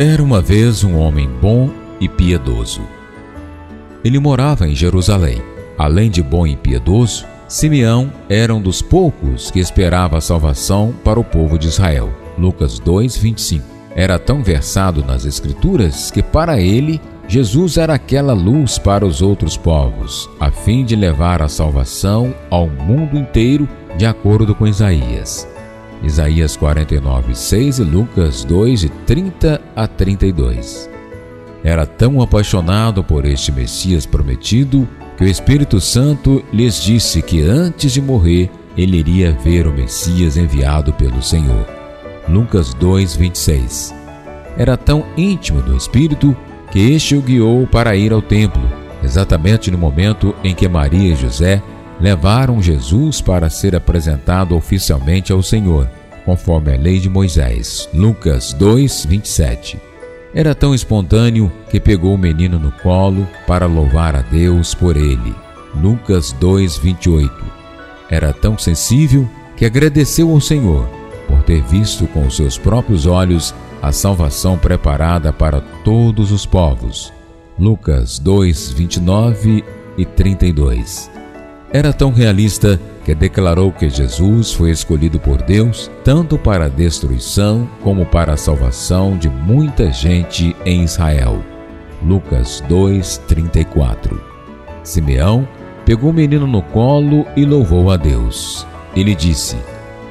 Era uma vez um homem bom e piedoso. Ele morava em Jerusalém. Além de bom e piedoso, Simeão era um dos poucos que esperava a salvação para o povo de Israel. Lucas 2:25. Era tão versado nas escrituras que para ele Jesus era aquela luz para os outros povos, a fim de levar a salvação ao mundo inteiro, de acordo com Isaías. Isaías 49, 6 e Lucas 2, de 30 a 32. Era tão apaixonado por este Messias prometido que o Espírito Santo lhes disse que antes de morrer ele iria ver o Messias enviado pelo Senhor. Lucas 2, 26. Era tão íntimo do Espírito que este o guiou para ir ao templo, exatamente no momento em que Maria e José levaram Jesus para ser apresentado oficialmente ao Senhor, conforme a lei de Moisés. Lucas 2, 27. Era tão espontâneo que pegou o menino no colo para louvar a Deus por ele. Lucas 2, 28. Era tão sensível que agradeceu ao Senhor por ter visto com os seus próprios olhos a salvação preparada para todos os povos. Lucas 2, 29 e 32. Era tão realista que declarou que Jesus foi escolhido por Deus tanto para a destruição como para a salvação de muita gente em Israel. Lucas 2:34. Simeão pegou o menino no colo e louvou a Deus. Ele disse: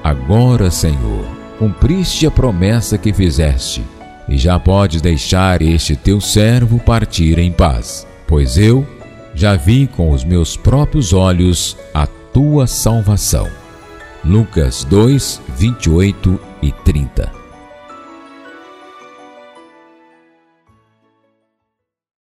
Agora, Senhor, cumpriste a promessa que fizeste, e já podes deixar este teu servo partir em paz, pois eu já vi com os meus próprios olhos a tua salvação. Lucas 2, 28 e 30